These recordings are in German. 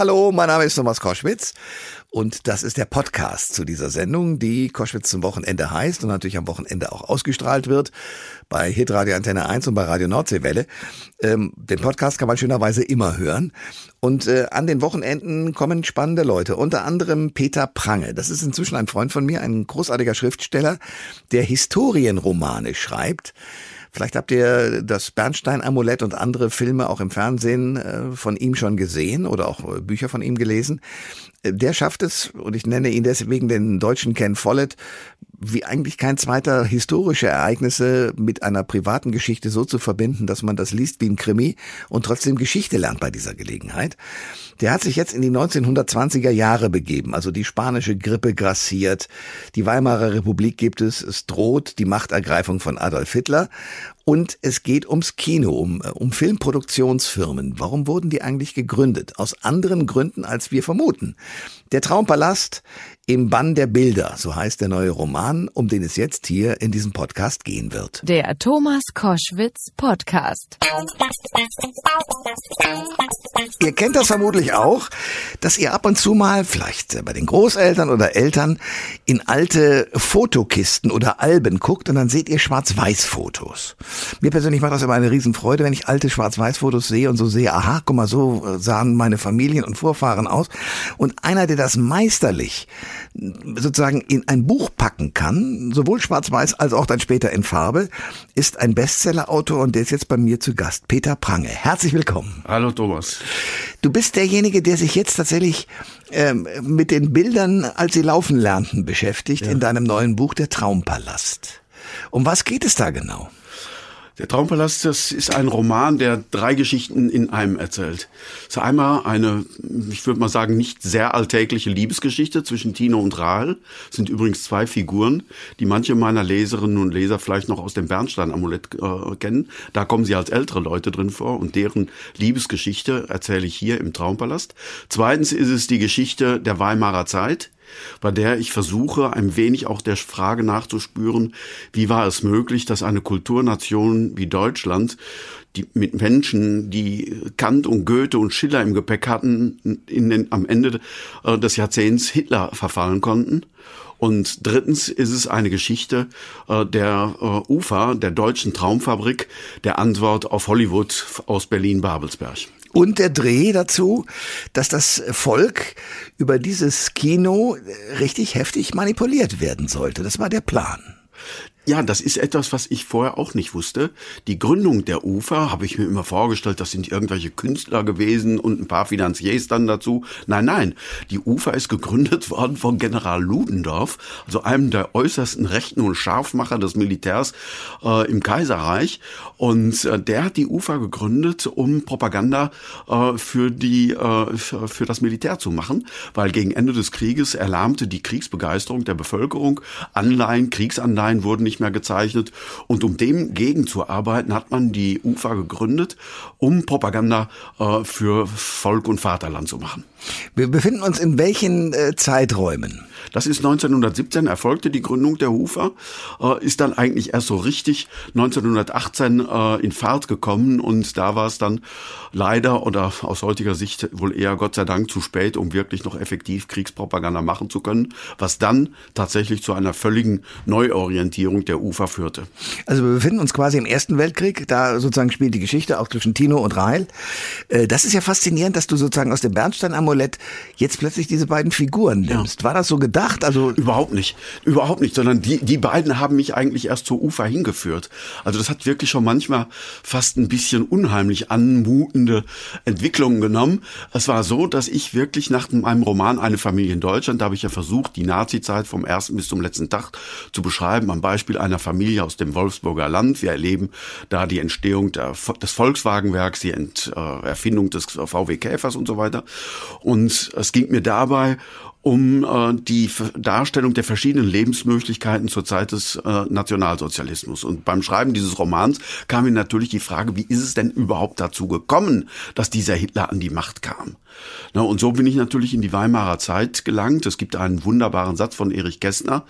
Hallo, mein Name ist Thomas Koschwitz und das ist der Podcast zu dieser Sendung, die Koschwitz zum Wochenende heißt und natürlich am Wochenende auch ausgestrahlt wird bei Hitradio Antenne 1 und bei Radio Nordseewelle. Ähm, den Podcast kann man schönerweise immer hören. Und äh, an den Wochenenden kommen spannende Leute, unter anderem Peter Prange. Das ist inzwischen ein Freund von mir, ein großartiger Schriftsteller, der Historienromane schreibt. Vielleicht habt ihr das Bernstein-Amulett und andere Filme auch im Fernsehen äh, von ihm schon gesehen oder auch äh, Bücher von ihm gelesen. Der schafft es, und ich nenne ihn deswegen den deutschen Ken Follett, wie eigentlich kein zweiter historische Ereignisse mit einer privaten Geschichte so zu verbinden, dass man das liest wie ein Krimi und trotzdem Geschichte lernt bei dieser Gelegenheit. Der hat sich jetzt in die 1920er Jahre begeben, also die spanische Grippe grassiert, die Weimarer Republik gibt es, es droht die Machtergreifung von Adolf Hitler und es geht ums Kino, um, um Filmproduktionsfirmen. Warum wurden die eigentlich gegründet? Aus anderen Gründen, als wir vermuten. Der Traumpalast im Bann der Bilder, so heißt der neue Roman, um den es jetzt hier in diesem Podcast gehen wird. Der Thomas Koschwitz Podcast. Ihr kennt das vermutlich auch, dass ihr ab und zu mal, vielleicht bei den Großeltern oder Eltern, in alte Fotokisten oder Alben guckt und dann seht ihr Schwarz-Weiß-Fotos. Mir persönlich macht das immer eine Riesenfreude, wenn ich alte Schwarz-Weiß-Fotos sehe und so sehe, aha, guck mal, so sahen meine Familien und Vorfahren aus. Und einer, der das meisterlich sozusagen in ein Buch packen kann, sowohl schwarz-weiß als auch dann später in Farbe, ist ein Bestsellerautor und der ist jetzt bei mir zu Gast, Peter Prange. Herzlich willkommen. Hallo Thomas. Du bist derjenige, der sich jetzt tatsächlich ähm, mit den Bildern, als sie laufen lernten, beschäftigt ja. in deinem neuen Buch Der Traumpalast. Um was geht es da genau? Der Traumpalast, das ist ein Roman, der drei Geschichten in einem erzählt. Es ist einmal eine, ich würde mal sagen, nicht sehr alltägliche Liebesgeschichte zwischen Tino und Rahel. Das sind übrigens zwei Figuren, die manche meiner Leserinnen und Leser vielleicht noch aus dem Bernstein-Amulett äh, kennen. Da kommen sie als ältere Leute drin vor und deren Liebesgeschichte erzähle ich hier im Traumpalast. Zweitens ist es die Geschichte der Weimarer Zeit bei der ich versuche, ein wenig auch der Frage nachzuspüren, wie war es möglich, dass eine Kulturnation wie Deutschland die mit Menschen, die Kant und Goethe und Schiller im Gepäck hatten, in den, am Ende äh, des Jahrzehnts Hitler verfallen konnten. Und drittens ist es eine Geschichte äh, der äh, UFA, der deutschen Traumfabrik, der Antwort auf Hollywood aus Berlin-Babelsberg. Und der Dreh dazu, dass das Volk über dieses Kino richtig heftig manipuliert werden sollte. Das war der Plan. Ja, das ist etwas, was ich vorher auch nicht wusste. Die Gründung der UFA habe ich mir immer vorgestellt, das sind irgendwelche Künstler gewesen und ein paar Finanziers dann dazu. Nein, nein, die UFA ist gegründet worden von General Ludendorff, also einem der äußersten Rechten und Scharfmacher des Militärs äh, im Kaiserreich. Und äh, der hat die UFA gegründet, um Propaganda äh, für die äh, für das Militär zu machen, weil gegen Ende des Krieges erlahmte die Kriegsbegeisterung der Bevölkerung. Anleihen, Kriegsanleihen wurden nicht mehr gezeichnet. Und um dem gegenzuarbeiten, hat man die UFA gegründet, um Propaganda äh, für Volk und Vaterland zu machen. Wir befinden uns in welchen äh, Zeiträumen? Das ist 1917 erfolgte die Gründung der UFA, äh, ist dann eigentlich erst so richtig 1918 äh, in Fahrt gekommen und da war es dann leider oder aus heutiger Sicht wohl eher Gott sei Dank zu spät, um wirklich noch effektiv Kriegspropaganda machen zu können, was dann tatsächlich zu einer völligen Neuorientierung der UFA führte. Also wir befinden uns quasi im Ersten Weltkrieg, da sozusagen spielt die Geschichte auch zwischen Tino und Rahel. Äh, das ist ja faszinierend, dass du sozusagen aus dem Bernstein-Amulett jetzt plötzlich diese beiden Figuren nimmst. Ja. War das so gedacht? Also überhaupt nicht, überhaupt nicht, sondern die die beiden haben mich eigentlich erst zur Ufer hingeführt. Also das hat wirklich schon manchmal fast ein bisschen unheimlich anmutende Entwicklungen genommen. Es war so, dass ich wirklich nach meinem Roman Eine Familie in Deutschland, da habe ich ja versucht, die Nazi-Zeit vom ersten bis zum letzten Tag zu beschreiben, am Beispiel einer Familie aus dem Wolfsburger Land. Wir erleben da die Entstehung der, des Volkswagenwerks, die Ent, äh, Erfindung des VW Käfers und so weiter. Und es ging mir dabei um äh, die Darstellung der verschiedenen Lebensmöglichkeiten zur Zeit des äh, Nationalsozialismus. Und beim Schreiben dieses Romans kam mir natürlich die Frage, wie ist es denn überhaupt dazu gekommen, dass dieser Hitler an die Macht kam? Na, und so bin ich natürlich in die Weimarer Zeit gelangt. Es gibt einen wunderbaren Satz von Erich Kästner,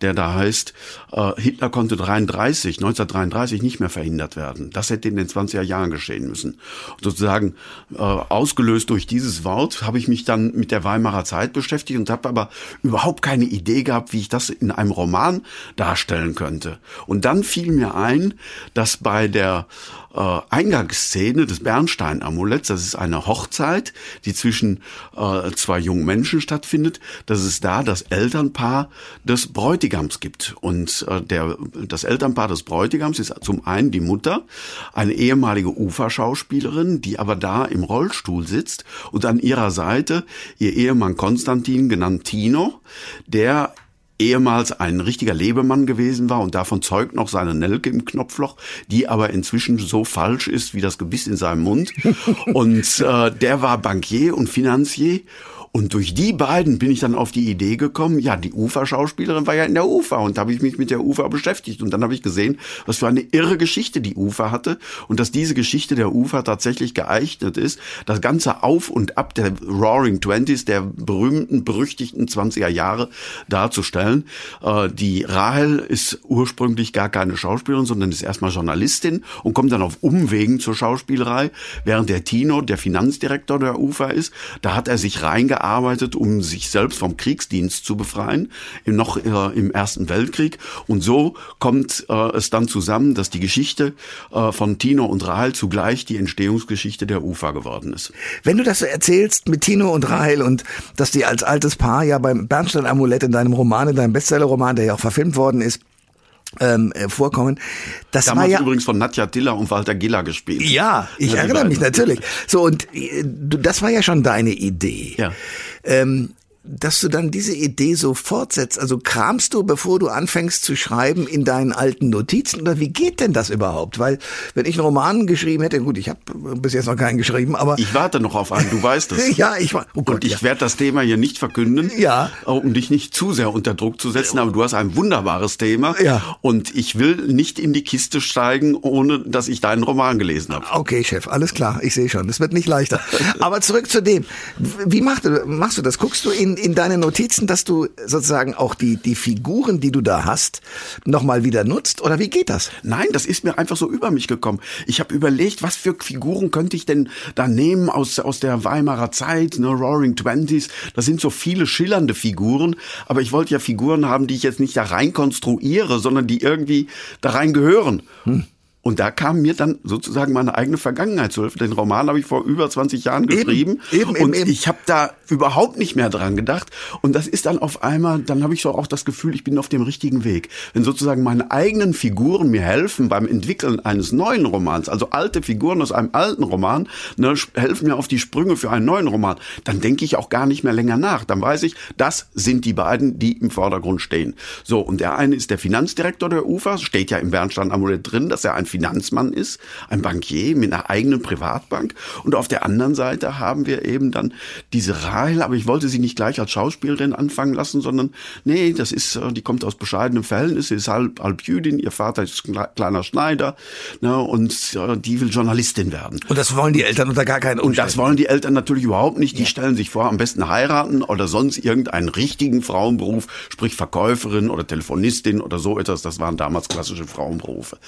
der da heißt, äh, Hitler konnte 33, 1933 nicht mehr verhindert werden. Das hätte in den 20er Jahren geschehen müssen. Und sozusagen äh, ausgelöst durch dieses Wort habe ich mich dann mit der Weimarer Zeit beschäftigt und habe aber überhaupt keine Idee gehabt, wie ich das in einem Roman darstellen könnte. Und dann fiel mir ein, dass bei der äh, Eingangsszene des Bernstein-Amuletts, das ist eine Hochzeit, die zwischen äh, zwei jungen Menschen stattfindet, dass es da das Elternpaar des Bräutigams gibt. Und äh, der, das Elternpaar des Bräutigams ist zum einen die Mutter, eine ehemalige Uferschauspielerin, die aber da im Rollstuhl sitzt. Und an ihrer Seite ihr Ehemann Konstantin, genannt Tino, der ehemals ein richtiger Lebemann gewesen war und davon zeugt noch seine Nelke im Knopfloch, die aber inzwischen so falsch ist wie das Gebiss in seinem Mund. und äh, der war Bankier und Finanzier und durch die beiden bin ich dann auf die Idee gekommen, ja, die Ufer-Schauspielerin war ja in der Ufer und da habe ich mich mit der Ufer beschäftigt und dann habe ich gesehen, was für eine irre Geschichte die Ufer hatte und dass diese Geschichte der Ufer tatsächlich geeignet ist, das ganze Auf und Ab der Roaring Twenties, der berühmten, berüchtigten 20er Jahre darzustellen. Äh, die Rahel ist ursprünglich gar keine Schauspielerin, sondern ist erstmal Journalistin und kommt dann auf Umwegen zur Schauspielerei, während der Tino der Finanzdirektor der Ufer ist. Da hat er sich reingearbeitet gearbeitet, um sich selbst vom Kriegsdienst zu befreien, noch äh, im Ersten Weltkrieg. Und so kommt äh, es dann zusammen, dass die Geschichte äh, von Tino und Rahel zugleich die Entstehungsgeschichte der UFA geworden ist. Wenn du das so erzählst mit Tino und Rahel und dass die als altes Paar ja beim Bernstein-Amulett in deinem Roman, in deinem Bestseller-Roman, der ja auch verfilmt worden ist, ähm, äh, vorkommen. Das Damals war ja übrigens von Nadja Diller und Walter Giller gespielt. Ja, ich ja, erinnere mich natürlich. So und äh, das war ja schon deine Idee. Ja. Ähm, dass du dann diese Idee so fortsetzt? Also kramst du, bevor du anfängst zu schreiben, in deinen alten Notizen oder wie geht denn das überhaupt? Weil wenn ich einen Roman geschrieben hätte, gut, ich habe bis jetzt noch keinen geschrieben, aber ich warte noch auf einen. Du weißt es. ja, ich war. Oh Gott, Und ich ja. werde das Thema hier nicht verkünden, ja. um dich nicht zu sehr unter Druck zu setzen. Aber du hast ein wunderbares Thema. Ja. Und ich will nicht in die Kiste steigen, ohne dass ich deinen Roman gelesen habe. Okay, Chef, alles klar. Ich sehe schon. Es wird nicht leichter. aber zurück zu dem. Wie machst du, machst du das? Guckst du in in, deine Notizen, dass du sozusagen auch die, die Figuren, die du da hast, nochmal wieder nutzt? Oder wie geht das? Nein, das ist mir einfach so über mich gekommen. Ich habe überlegt, was für Figuren könnte ich denn da nehmen aus, aus der Weimarer Zeit, ne, Roaring Twenties. Da sind so viele schillernde Figuren, aber ich wollte ja Figuren haben, die ich jetzt nicht da rein konstruiere, sondern die irgendwie da rein gehören. Hm. Und da kam mir dann sozusagen meine eigene Vergangenheit zu helfen. Den Roman habe ich vor über 20 Jahren geschrieben. Eben, eben, und eben. ich habe da überhaupt nicht mehr dran gedacht. Und das ist dann auf einmal, dann habe ich so auch das Gefühl, ich bin auf dem richtigen Weg. Wenn sozusagen meine eigenen Figuren mir helfen beim Entwickeln eines neuen Romans, also alte Figuren aus einem alten Roman, ne, helfen mir auf die Sprünge für einen neuen Roman, dann denke ich auch gar nicht mehr länger nach. Dann weiß ich, das sind die beiden, die im Vordergrund stehen. So, und der eine ist der Finanzdirektor der UFA, steht ja im Bernstein-Amulett drin, dass er ein Finanzmann ist, ein Bankier mit einer eigenen Privatbank. Und auf der anderen Seite haben wir eben dann diese Rahel, aber ich wollte sie nicht gleich als Schauspielerin anfangen lassen, sondern nee, das ist, äh, die kommt aus bescheidenem Verhältnis, sie ist halb, halb Jüdin, ihr Vater ist kleiner Schneider ne, und äh, die will Journalistin werden. Und das wollen die Eltern unter gar keinen Umständen. Und das wollen die Eltern natürlich überhaupt nicht. Die ja. stellen sich vor, am besten heiraten oder sonst irgendeinen richtigen Frauenberuf, sprich Verkäuferin oder Telefonistin oder so etwas. Das waren damals klassische Frauenberufe.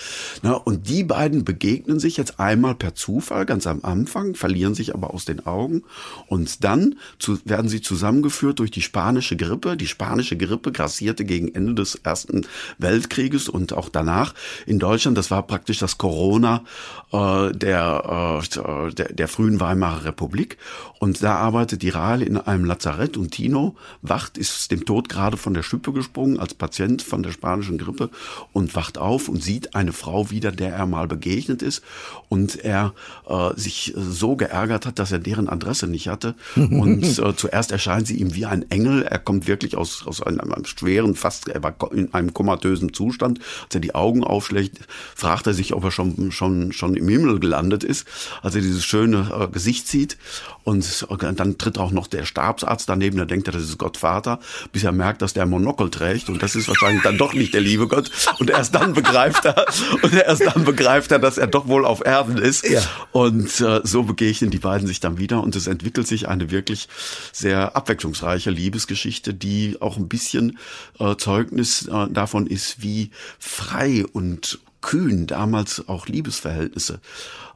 Ne, und und die beiden begegnen sich jetzt einmal per Zufall ganz am Anfang, verlieren sich aber aus den Augen und dann zu, werden sie zusammengeführt durch die spanische Grippe. Die spanische Grippe grassierte gegen Ende des Ersten Weltkrieges und auch danach in Deutschland. Das war praktisch das Corona äh, der, äh, der, der frühen Weimarer Republik. Und da arbeitet die Rahel in einem Lazarett und Tino wacht, ist dem Tod gerade von der Schippe gesprungen als Patient von der spanischen Grippe und wacht auf und sieht eine Frau wieder, der der er mal begegnet ist und er äh, sich so geärgert hat, dass er deren Adresse nicht hatte. Und äh, zuerst erscheint sie ihm wie ein Engel. Er kommt wirklich aus, aus einem, einem schweren, fast er war in einem komatösen Zustand. Als er die Augen aufschlägt, fragt er sich, ob er schon, schon, schon im Himmel gelandet ist, als er dieses schöne äh, Gesicht sieht. Und dann tritt auch noch der Stabsarzt daneben, der denkt, das ist Gott Vater, bis er merkt, dass der Monokel trägt. Und das ist wahrscheinlich dann doch nicht der liebe Gott. Und erst dann begreift er, und erst dann begreift er, dass er doch wohl auf Erden ist. Ja. Und äh, so begegnen die beiden sich dann wieder. Und es entwickelt sich eine wirklich sehr abwechslungsreiche Liebesgeschichte, die auch ein bisschen äh, Zeugnis äh, davon ist, wie frei und kühn damals auch Liebesverhältnisse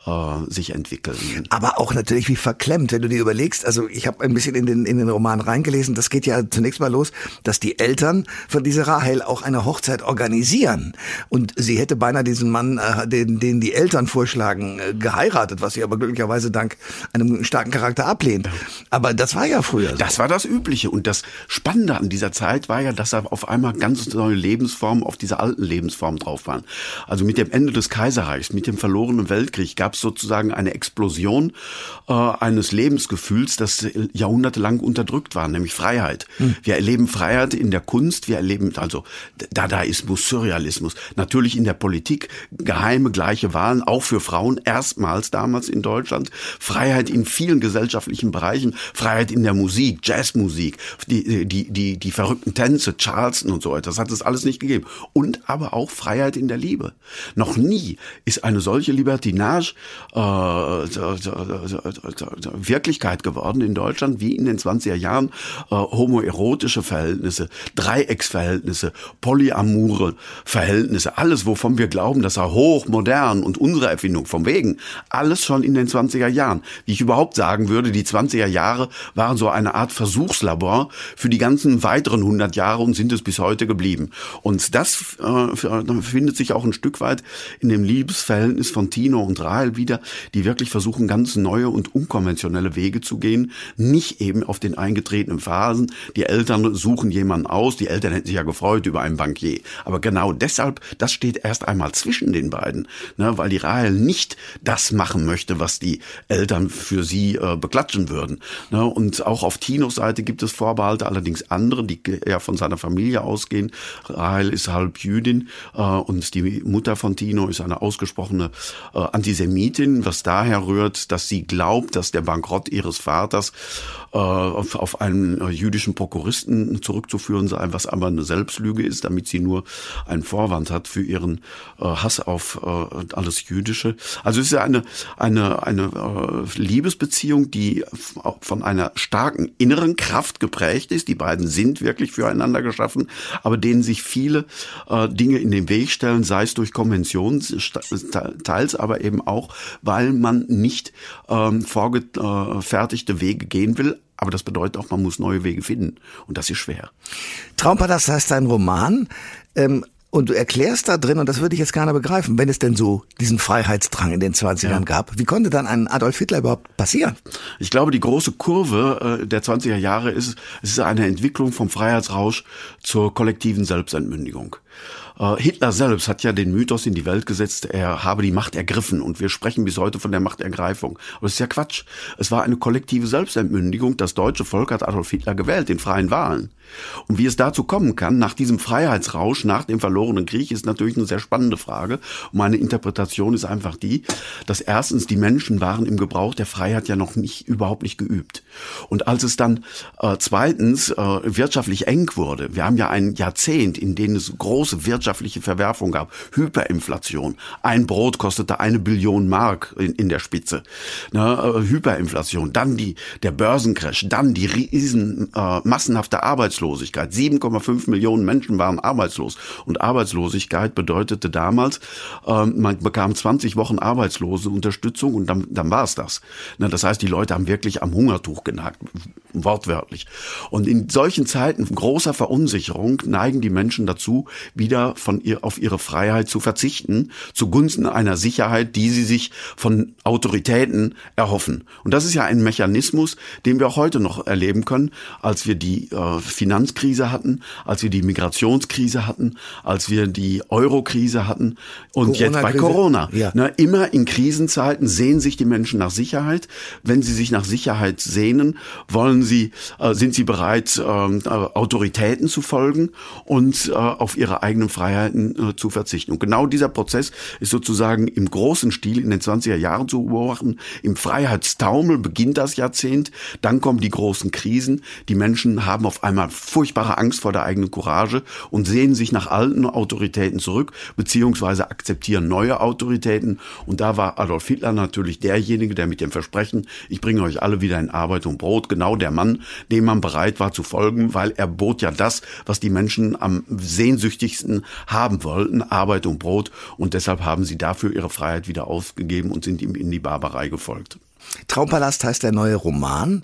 äh, sich entwickeln. Aber auch natürlich wie verklemmt, wenn du dir überlegst, also ich habe ein bisschen in den, in den Roman reingelesen, das geht ja zunächst mal los, dass die Eltern von dieser Rahel auch eine Hochzeit organisieren. Und sie hätte beinahe diesen Mann, äh, den, den die Eltern vorschlagen, äh, geheiratet, was sie aber glücklicherweise dank einem starken Charakter ablehnt. Aber das war ja früher. So. Das war das Übliche. Und das Spannende an dieser Zeit war ja, dass da auf einmal ganz neue Lebensformen auf diese alten Lebensformen drauf waren. Also mit dem Ende des Kaiserreichs, mit dem verlorenen Weltkrieg gab es sozusagen eine Explosion äh, eines Lebensgefühls, das jahrhundertelang unterdrückt war, nämlich Freiheit. Hm. Wir erleben Freiheit in der Kunst, wir erleben also Dadaismus, Surrealismus, natürlich in der Politik, geheime gleiche Wahlen, auch für Frauen, erstmals damals in Deutschland, Freiheit in vielen gesellschaftlichen Bereichen, Freiheit in der Musik, Jazzmusik, die, die, die, die verrückten Tänze, Charleston und so weiter, das hat es alles nicht gegeben. Und aber auch Freiheit in der Liebe. Noch nie ist eine solche Libertinage äh, Wirklichkeit geworden in Deutschland, wie in den 20er Jahren äh, homoerotische Verhältnisse, Dreiecksverhältnisse, polyamore Verhältnisse, alles, wovon wir glauben, dass er hochmodern und unsere Erfindung vom Wegen, alles schon in den 20er Jahren. Wie ich überhaupt sagen würde, die 20er Jahre waren so eine Art Versuchslabor für die ganzen weiteren 100 Jahre und sind es bis heute geblieben. Und das äh, findet sich auch ein Stück weit in dem Liebesverhältnis von Tino und Rahel wieder, die wirklich versuchen, ganz neue und unkonventionelle Wege zu gehen, nicht eben auf den eingetretenen Phasen. Die Eltern suchen jemanden aus, die Eltern hätten sich ja gefreut über einen Bankier. Aber genau deshalb, das steht erst einmal zwischen den beiden, ne, weil die Rahel nicht das machen möchte, was die Eltern für sie äh, beklatschen würden. Ne, und auch auf Tinos Seite gibt es Vorbehalte, allerdings andere, die ja von seiner Familie ausgehen. Rahel ist halb Jüdin äh, und die Mutter von Tino ist eine ausgesprochene äh, Antisemitin, was daher rührt, dass sie glaubt, dass der Bankrott ihres Vaters äh, auf, auf einen äh, jüdischen Prokuristen zurückzuführen sei, was aber eine Selbstlüge ist, damit sie nur einen Vorwand hat für ihren äh, Hass auf äh, alles Jüdische. Also es ist ja eine, eine, eine äh, Liebesbeziehung, die von einer starken inneren Kraft geprägt ist. Die beiden sind wirklich füreinander geschaffen, aber denen sich viele äh, Dinge in den Weg stellen, sei es durch Konventionen, teils aber eben auch, weil man nicht ähm, vorgefertigte Wege gehen will, aber das bedeutet auch, man muss neue Wege finden. Und das ist schwer. Traumpalast heißt ein Roman. Ähm, und du erklärst da drin, und das würde ich jetzt gerne begreifen, wenn es denn so diesen Freiheitsdrang in den 20ern ja. gab, wie konnte dann ein Adolf Hitler überhaupt passieren? Ich glaube, die große Kurve äh, der 20er Jahre ist, es ist eine Entwicklung vom Freiheitsrausch zur kollektiven Selbstentmündigung. Äh, Hitler selbst hat ja den Mythos in die Welt gesetzt, er habe die Macht ergriffen und wir sprechen bis heute von der Machtergreifung. Aber das ist ja Quatsch. Es war eine kollektive Selbstentmündigung. Das deutsche Volk hat Adolf Hitler gewählt in freien Wahlen. Und wie es dazu kommen kann, nach diesem Freiheitsrausch, nach dem verlorenen Krieg, ist natürlich eine sehr spannende Frage. Und meine Interpretation ist einfach die, dass erstens die Menschen waren im Gebrauch der Freiheit ja noch nicht, überhaupt nicht geübt. Und als es dann äh, zweitens äh, wirtschaftlich eng wurde, wir haben ja ein Jahrzehnt, in dem es große wirtschaftliche Verwerfung gab, Hyperinflation. Ein Brot kostete eine Billion Mark in, in der Spitze. Ne, äh, Hyperinflation, dann die, der Börsencrash, dann die riesen äh, massenhafte Arbeitslosigkeit Arbeitslosigkeit. 7,5 Millionen Menschen waren arbeitslos. Und Arbeitslosigkeit bedeutete damals, äh, man bekam 20 Wochen arbeitslose Unterstützung und dann, dann war es das. Na, das heißt, die Leute haben wirklich am Hungertuch genagt. wortwörtlich. Und in solchen Zeiten großer Verunsicherung neigen die Menschen dazu, wieder von ihr, auf ihre Freiheit zu verzichten, zugunsten einer Sicherheit, die sie sich von Autoritäten erhoffen. Und das ist ja ein Mechanismus, den wir auch heute noch erleben können, als wir die äh, Finanzkrise hatten, als wir die Migrationskrise hatten, als wir die Eurokrise hatten und jetzt bei Corona. Ja. Na, immer in Krisenzeiten sehen sich die Menschen nach Sicherheit. Wenn sie sich nach Sicherheit sehnen, wollen sie, äh, sind sie bereit, ähm, äh, Autoritäten zu folgen und äh, auf ihre eigenen Freiheiten äh, zu verzichten. Und genau dieser Prozess ist sozusagen im großen Stil in den 20er Jahren zu beobachten. Im Freiheitstaumel beginnt das Jahrzehnt, dann kommen die großen Krisen. Die Menschen haben auf einmal furchtbare Angst vor der eigenen Courage und sehen sich nach alten Autoritäten zurück, beziehungsweise akzeptieren neue Autoritäten. Und da war Adolf Hitler natürlich derjenige, der mit dem Versprechen, ich bringe euch alle wieder in Arbeit und Brot, genau der Mann, dem man bereit war zu folgen, weil er bot ja das, was die Menschen am sehnsüchtigsten haben wollten, Arbeit und Brot. Und deshalb haben sie dafür ihre Freiheit wieder aufgegeben und sind ihm in die Barbarei gefolgt. Traumpalast heißt der neue Roman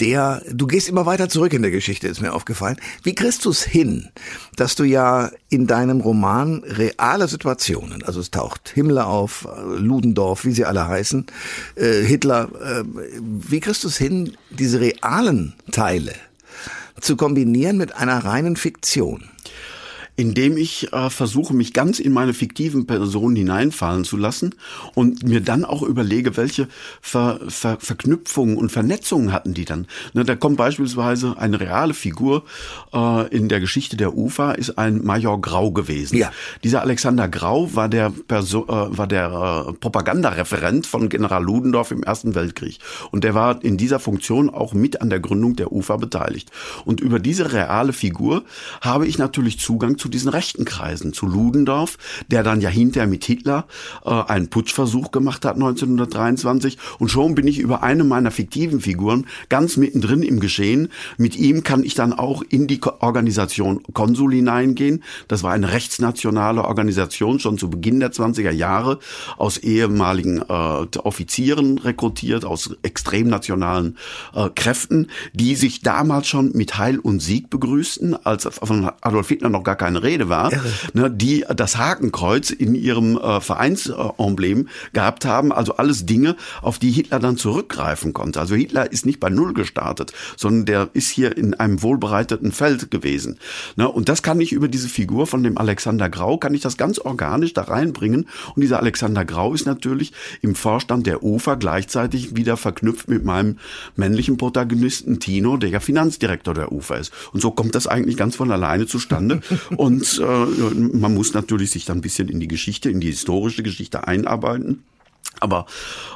der, du gehst immer weiter zurück in der Geschichte, ist mir aufgefallen. Wie kriegst du es hin, dass du ja in deinem Roman reale Situationen, also es taucht Himmler auf, Ludendorff, wie sie alle heißen, äh, Hitler, äh, wie kriegst du es hin, diese realen Teile zu kombinieren mit einer reinen Fiktion? Indem ich äh, versuche, mich ganz in meine fiktiven Personen hineinfallen zu lassen und mir dann auch überlege, welche Ver Ver Verknüpfungen und Vernetzungen hatten die dann. Ne, da kommt beispielsweise eine reale Figur äh, in der Geschichte der UFA, ist ein Major Grau gewesen. Ja. Dieser Alexander Grau war der, Perso äh, war der äh, Propagandareferent von General Ludendorff im Ersten Weltkrieg. Und der war in dieser Funktion auch mit an der Gründung der UFA beteiligt. Und über diese reale Figur habe ich natürlich Zugang zu diesen rechten Kreisen, zu Ludendorff, der dann ja hinterher mit Hitler äh, einen Putschversuch gemacht hat 1923. Und schon bin ich über eine meiner fiktiven Figuren ganz mittendrin im Geschehen. Mit ihm kann ich dann auch in die Organisation Konsul hineingehen. Das war eine rechtsnationale Organisation schon zu Beginn der 20er Jahre aus ehemaligen äh, Offizieren rekrutiert, aus extrem nationalen äh, Kräften, die sich damals schon mit Heil und Sieg begrüßten, als von Adolf Hitler noch gar keine Rede war, ne, die das Hakenkreuz in ihrem äh, Vereinsemblem gehabt haben. Also alles Dinge, auf die Hitler dann zurückgreifen konnte. Also Hitler ist nicht bei Null gestartet, sondern der ist hier in einem wohlbereiteten Feld gewesen. Ne, und das kann ich über diese Figur von dem Alexander Grau, kann ich das ganz organisch da reinbringen. Und dieser Alexander Grau ist natürlich im Vorstand der UFA gleichzeitig wieder verknüpft mit meinem männlichen Protagonisten Tino, der ja Finanzdirektor der UFA ist. Und so kommt das eigentlich ganz von alleine zustande. Und äh, man muss natürlich sich dann ein bisschen in die Geschichte, in die historische Geschichte einarbeiten. Aber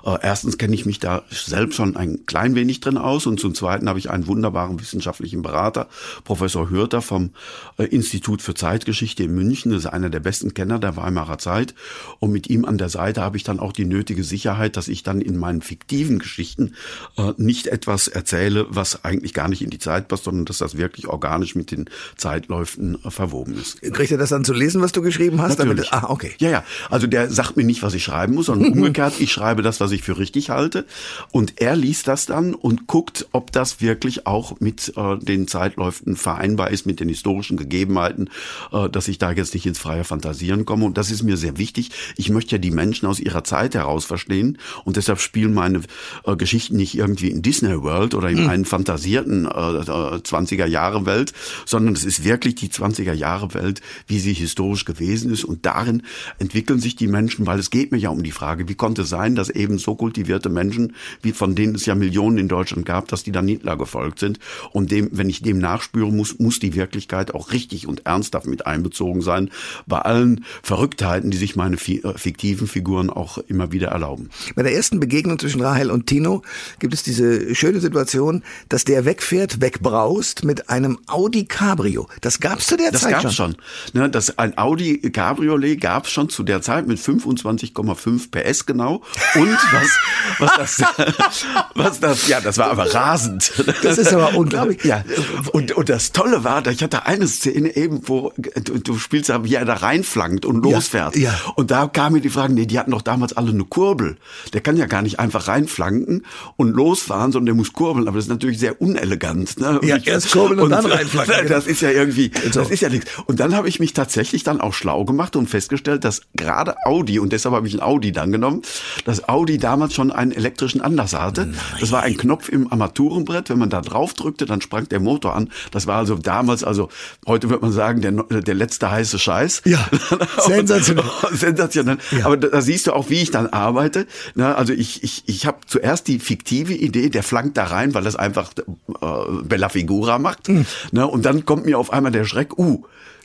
äh, erstens kenne ich mich da selbst schon ein klein wenig drin aus und zum Zweiten habe ich einen wunderbaren wissenschaftlichen Berater, Professor Hürter vom äh, Institut für Zeitgeschichte in München. Das ist einer der besten Kenner der Weimarer Zeit. Und mit ihm an der Seite habe ich dann auch die nötige Sicherheit, dass ich dann in meinen fiktiven Geschichten äh, nicht etwas erzähle, was eigentlich gar nicht in die Zeit passt, sondern dass das wirklich organisch mit den Zeitläufen äh, verwoben ist. Kriegt er das dann zu lesen, was du geschrieben hast? Natürlich. Damit, ah, okay. Ja, ja. Also der sagt mir nicht, was ich schreiben muss, sondern umgekehrt ich schreibe das, was ich für richtig halte. Und er liest das dann und guckt, ob das wirklich auch mit äh, den Zeitläufen vereinbar ist, mit den historischen Gegebenheiten, äh, dass ich da jetzt nicht ins freie Fantasieren komme. Und das ist mir sehr wichtig. Ich möchte ja die Menschen aus ihrer Zeit heraus verstehen. Und deshalb spielen meine äh, Geschichten nicht irgendwie in Disney World oder in mhm. einen fantasierten äh, 20er Jahre Welt, sondern es ist wirklich die 20er Jahre Welt, wie sie historisch gewesen ist. Und darin entwickeln sich die Menschen, weil es geht mir ja um die Frage, wie konnte sein, dass eben so kultivierte Menschen, wie von denen es ja Millionen in Deutschland gab, dass die dann Hitler gefolgt sind. Und dem, wenn ich dem nachspüren muss, muss die Wirklichkeit auch richtig und ernsthaft mit einbezogen sein. Bei allen Verrücktheiten, die sich meine äh, fiktiven Figuren auch immer wieder erlauben. Bei der ersten Begegnung zwischen Rahel und Tino gibt es diese schöne Situation, dass der wegfährt, wegbraust mit einem Audi Cabrio. Das gab es zu der das Zeit schon. Das gab's schon. Ne, das, ein Audi Cabriolet gab es schon zu der Zeit mit 25,5 PS genau Hanau. Und was, was das, was das, ja, das war aber rasend. Das ist aber unglaublich. Ja. Und, und das Tolle war, ich hatte eine Szene eben, wo du, du spielst, wie er da reinflankt und losfährt. Ja, ja. Und da kam mir die Frage, nee, die hatten doch damals alle eine Kurbel. Der kann ja gar nicht einfach reinflanken und losfahren, sondern der muss kurbeln. Aber das ist natürlich sehr unelegant. Ne? Ja, ich, erst kurbeln und, und dann reinflanken. Das ist ja irgendwie, so. das ist ja nichts. Und dann habe ich mich tatsächlich dann auch schlau gemacht und festgestellt, dass gerade Audi, und deshalb habe ich ein Audi dann genommen, dass Audi damals schon einen elektrischen Anlasser hatte. Nein. Das war ein Knopf im Armaturenbrett. Wenn man da drauf drückte, dann sprang der Motor an. Das war also damals, also heute würde man sagen, der, der letzte heiße Scheiß. Ja, sensationell. sensationell. Ja. Aber da, da, siehst du auch, wie ich dann arbeite. Na, also ich, ich, ich habe zuerst die fiktive Idee, der flankt da rein, weil das einfach äh, Bella Figura macht. Mhm. Na, und dann kommt mir auf einmal der Schreck, uh,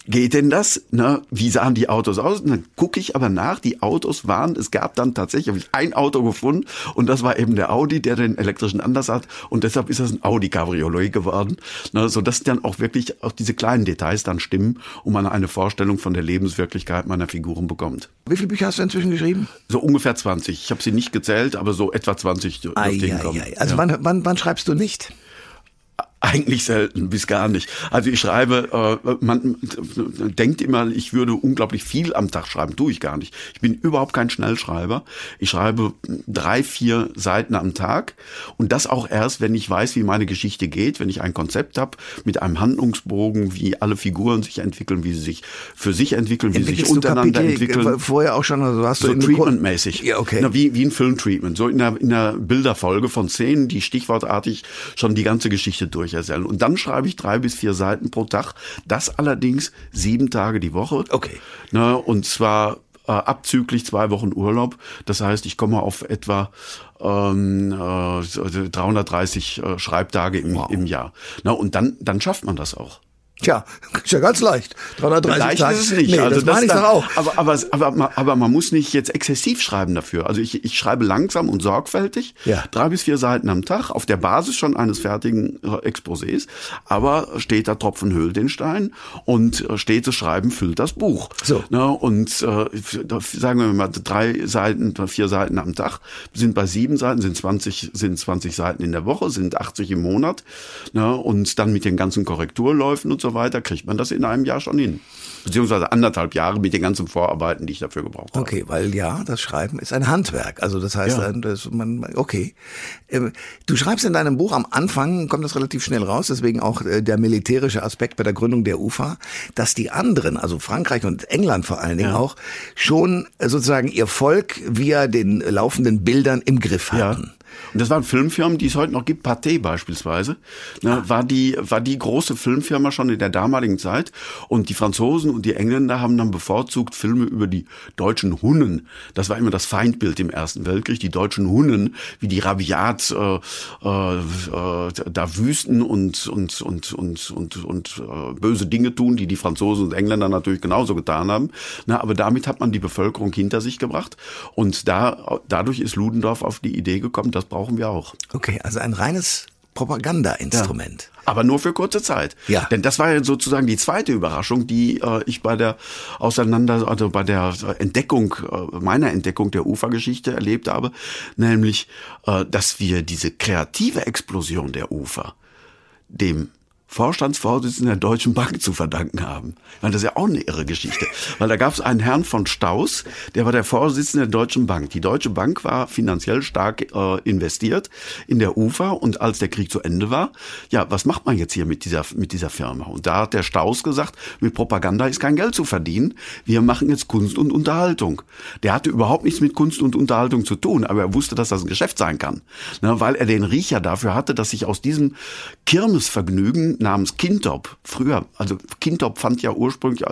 geht denn das? Ne? Wie sahen die Autos aus? Und dann gucke ich aber nach, die Autos waren, es gab dann tatsächlich ein Auto gefunden und das war eben der Audi, der den elektrischen Anlass hat und deshalb ist das ein Audi Cabriolet geworden, ne? sodass dann auch wirklich auch diese kleinen Details dann stimmen und man eine Vorstellung von der Lebenswirklichkeit meiner Figuren bekommt. Wie viele Bücher hast du inzwischen geschrieben? So ungefähr 20. Ich habe sie nicht gezählt, aber so etwa 20 dürfte hinkommen. Also ja. wann, wann, wann schreibst du nicht? Eigentlich selten, bis gar nicht. Also ich schreibe, äh, man denkt immer, ich würde unglaublich viel am Tag schreiben. Tue ich gar nicht. Ich bin überhaupt kein Schnellschreiber. Ich schreibe drei, vier Seiten am Tag und das auch erst, wenn ich weiß, wie meine Geschichte geht, wenn ich ein Konzept habe mit einem Handlungsbogen, wie alle Figuren sich entwickeln, wie sie sich für sich entwickeln, wie sie sich untereinander Kapitel, entwickeln. Vorher auch schon, also hast so du treatmentmäßig. Ja, okay. Na, wie, wie ein Filmtreatment. So in der, in der Bilderfolge von Szenen, die stichwortartig schon die ganze Geschichte durch erzählen. Und dann schreibe ich drei bis vier Seiten pro Tag. Das allerdings sieben Tage die Woche. Okay. Ne, und zwar äh, abzüglich zwei Wochen Urlaub. Das heißt, ich komme auf etwa ähm, äh, 330 äh, Schreibtage im, wow. im Jahr. Na, und dann, dann schafft man das auch. Tja, ist ja ganz leicht. 330 leicht Tage. ist es nicht. Nee, also das, das meine ich doch auch. Aber, aber, aber, aber man muss nicht jetzt exzessiv schreiben dafür. Also ich, ich schreibe langsam und sorgfältig. Ja. Drei bis vier Seiten am Tag auf der Basis schon eines fertigen äh, Exposés. Aber steht da Tropfen höhlt den Stein und äh, stetes Schreiben füllt das Buch. So. Na, und äh, sagen wir mal drei Seiten, vier Seiten am Tag sind bei sieben Seiten, sind 20, sind 20 Seiten in der Woche, sind 80 im Monat. Na, und dann mit den ganzen Korrekturläufen und so weiter, kriegt man das in einem Jahr schon hin. Beziehungsweise anderthalb Jahre mit den ganzen Vorarbeiten, die ich dafür gebraucht habe. Okay, weil ja, das Schreiben ist ein Handwerk. Also das heißt, ja. das, man, okay. Ähm, du schreibst in deinem Buch am Anfang, kommt das relativ schnell raus, deswegen auch äh, der militärische Aspekt bei der Gründung der UFA, dass die anderen, also Frankreich und England vor allen Dingen ja. auch, schon sozusagen ihr Volk via den laufenden Bildern im Griff hatten. Ja. Und das waren Filmfirmen, die es heute noch gibt, Pathé beispielsweise, ne, war die, war die große Filmfirma schon in der damaligen Zeit. Und die Franzosen und die Engländer haben dann bevorzugt Filme über die deutschen Hunnen. Das war immer das Feindbild im Ersten Weltkrieg, die deutschen Hunnen, wie die rabiat äh, äh, da wüsten und, und, und, und, und, und äh, böse Dinge tun, die die Franzosen und Engländer natürlich genauso getan haben. Na, aber damit hat man die Bevölkerung hinter sich gebracht. Und da, dadurch ist Ludendorff auf die Idee gekommen, das brauchen wir auch. Okay, also ein reines Propagandainstrument. Ja. Aber nur für kurze Zeit. Ja. Denn das war ja sozusagen die zweite Überraschung, die äh, ich bei der Auseinander, also bei der Entdeckung, äh, meiner Entdeckung der Ufergeschichte erlebt habe, nämlich, äh, dass wir diese kreative Explosion der Ufer dem Vorstandsvorsitzenden der Deutschen Bank zu verdanken haben. Ich meine, das ist ja auch eine irre Geschichte. Weil da gab es einen Herrn von Staus, der war der Vorsitzende der Deutschen Bank. Die Deutsche Bank war finanziell stark äh, investiert in der UFA und als der Krieg zu Ende war, ja, was macht man jetzt hier mit dieser, mit dieser Firma? Und da hat der Staus gesagt, mit Propaganda ist kein Geld zu verdienen. Wir machen jetzt Kunst und Unterhaltung. Der hatte überhaupt nichts mit Kunst und Unterhaltung zu tun, aber er wusste, dass das ein Geschäft sein kann. Ne, weil er den Riecher dafür hatte, dass sich aus diesem Kirmesvergnügen namens Kintop. Früher, also Kintop fand ja ursprünglich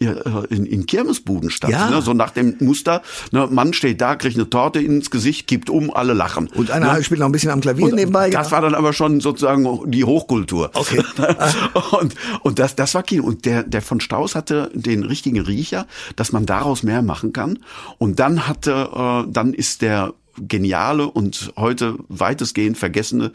äh, in, in Kirmesbuden statt. Ja. Ne? So nach dem Muster, ne? Mann steht da, kriegt eine Torte ins Gesicht, gibt um, alle lachen. Und einer ne? spielt noch ein bisschen am Klavier und nebenbei. Das war dann aber schon sozusagen die Hochkultur. Okay. und und das, das war Kino. Und der, der von Staus hatte den richtigen Riecher, dass man daraus mehr machen kann. Und dann hatte, äh, dann ist der geniale und heute weitestgehend vergessene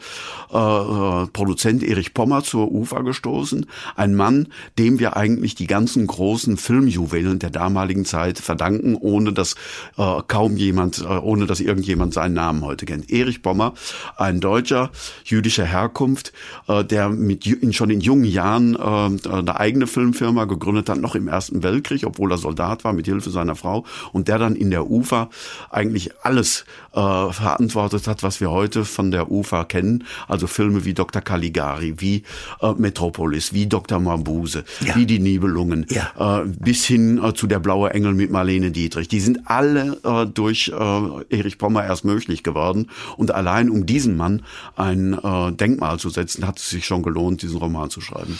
äh, Produzent Erich Pommer zur UFA gestoßen. Ein Mann, dem wir eigentlich die ganzen großen Filmjuwelen der damaligen Zeit verdanken, ohne dass äh, kaum jemand, äh, ohne dass irgendjemand seinen Namen heute kennt. Erich Pommer, ein Deutscher jüdischer Herkunft, äh, der mit schon in jungen Jahren äh, eine eigene Filmfirma gegründet hat, noch im Ersten Weltkrieg, obwohl er Soldat war, mit Hilfe seiner Frau, und der dann in der UFA eigentlich alles äh, verantwortet hat, was wir heute von der UFA kennen. Also Filme wie Dr. Caligari, wie äh, Metropolis, wie Dr. Mabuse, ja. wie Die Nibelungen, ja. äh, bis hin äh, zu Der blaue Engel mit Marlene Dietrich. Die sind alle äh, durch äh, Erich Pommer erst möglich geworden. Und allein um diesen Mann ein Denkmal zu setzen, hat es sich schon gelohnt, diesen Roman zu schreiben.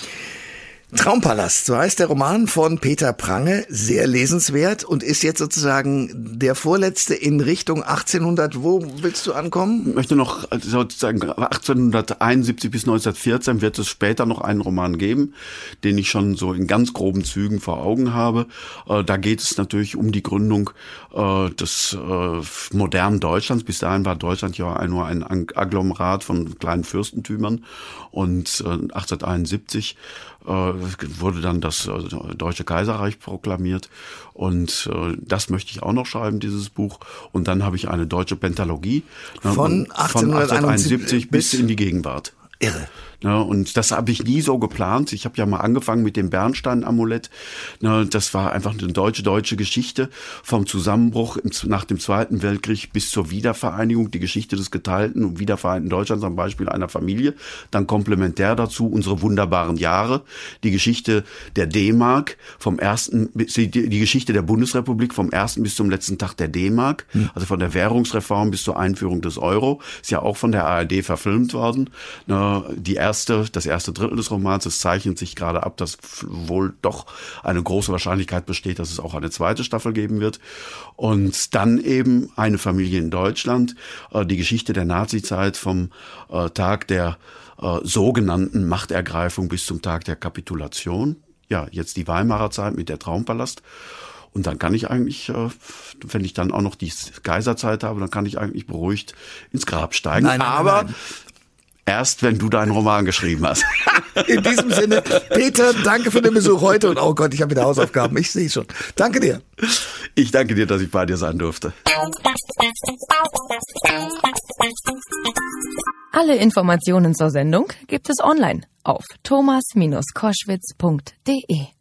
Traumpalast, so heißt der Roman von Peter Prange, sehr lesenswert und ist jetzt sozusagen der vorletzte in Richtung 1800. Wo willst du ankommen? Ich möchte noch sozusagen 1871 bis 1914 wird es später noch einen Roman geben, den ich schon so in ganz groben Zügen vor Augen habe. Äh, da geht es natürlich um die Gründung äh, des äh, modernen Deutschlands. Bis dahin war Deutschland ja nur ein Agglomerat von kleinen Fürstentümern und 1871 wurde dann das Deutsche Kaiserreich proklamiert und das möchte ich auch noch schreiben, dieses Buch. Und dann habe ich eine deutsche Pentalogie ne, von 1871 bis in die Gegenwart. Irre. Ne, und das habe ich nie so geplant. Ich habe ja mal angefangen mit dem Bernstein-Amulett. Ne, das war einfach eine deutsche, deutsche Geschichte vom Zusammenbruch nach dem Zweiten Weltkrieg bis zur Wiedervereinigung, die Geschichte des geteilten und wiedervereinten Deutschlands am Beispiel einer Familie. Dann komplementär dazu unsere wunderbaren Jahre, die Geschichte der D-Mark vom ersten, die Geschichte der Bundesrepublik vom ersten bis zum letzten Tag der D-Mark, hm. also von der Währungsreform bis zur Einführung des Euro, ist ja auch von der ARD verfilmt worden. Ne, die erste, das erste Drittel des Romans, es zeichnet sich gerade ab, dass wohl doch eine große Wahrscheinlichkeit besteht, dass es auch eine zweite Staffel geben wird. Und dann eben eine Familie in Deutschland, äh, die Geschichte der Nazizeit vom äh, Tag der äh, sogenannten Machtergreifung bis zum Tag der Kapitulation. Ja, jetzt die Weimarer Zeit mit der Traumpalast. Und dann kann ich eigentlich, wenn ich dann auch noch die Kaiserzeit habe, dann kann ich eigentlich beruhigt ins Grab steigen. Nein, nein, Aber nein, Erst wenn du deinen Roman geschrieben hast. In diesem Sinne, Peter, danke für den Besuch heute und oh Gott, ich habe wieder Hausaufgaben. Ich sehe schon. Danke dir. Ich danke dir, dass ich bei dir sein durfte. Alle Informationen zur Sendung gibt es online auf thomas-koschwitz.de.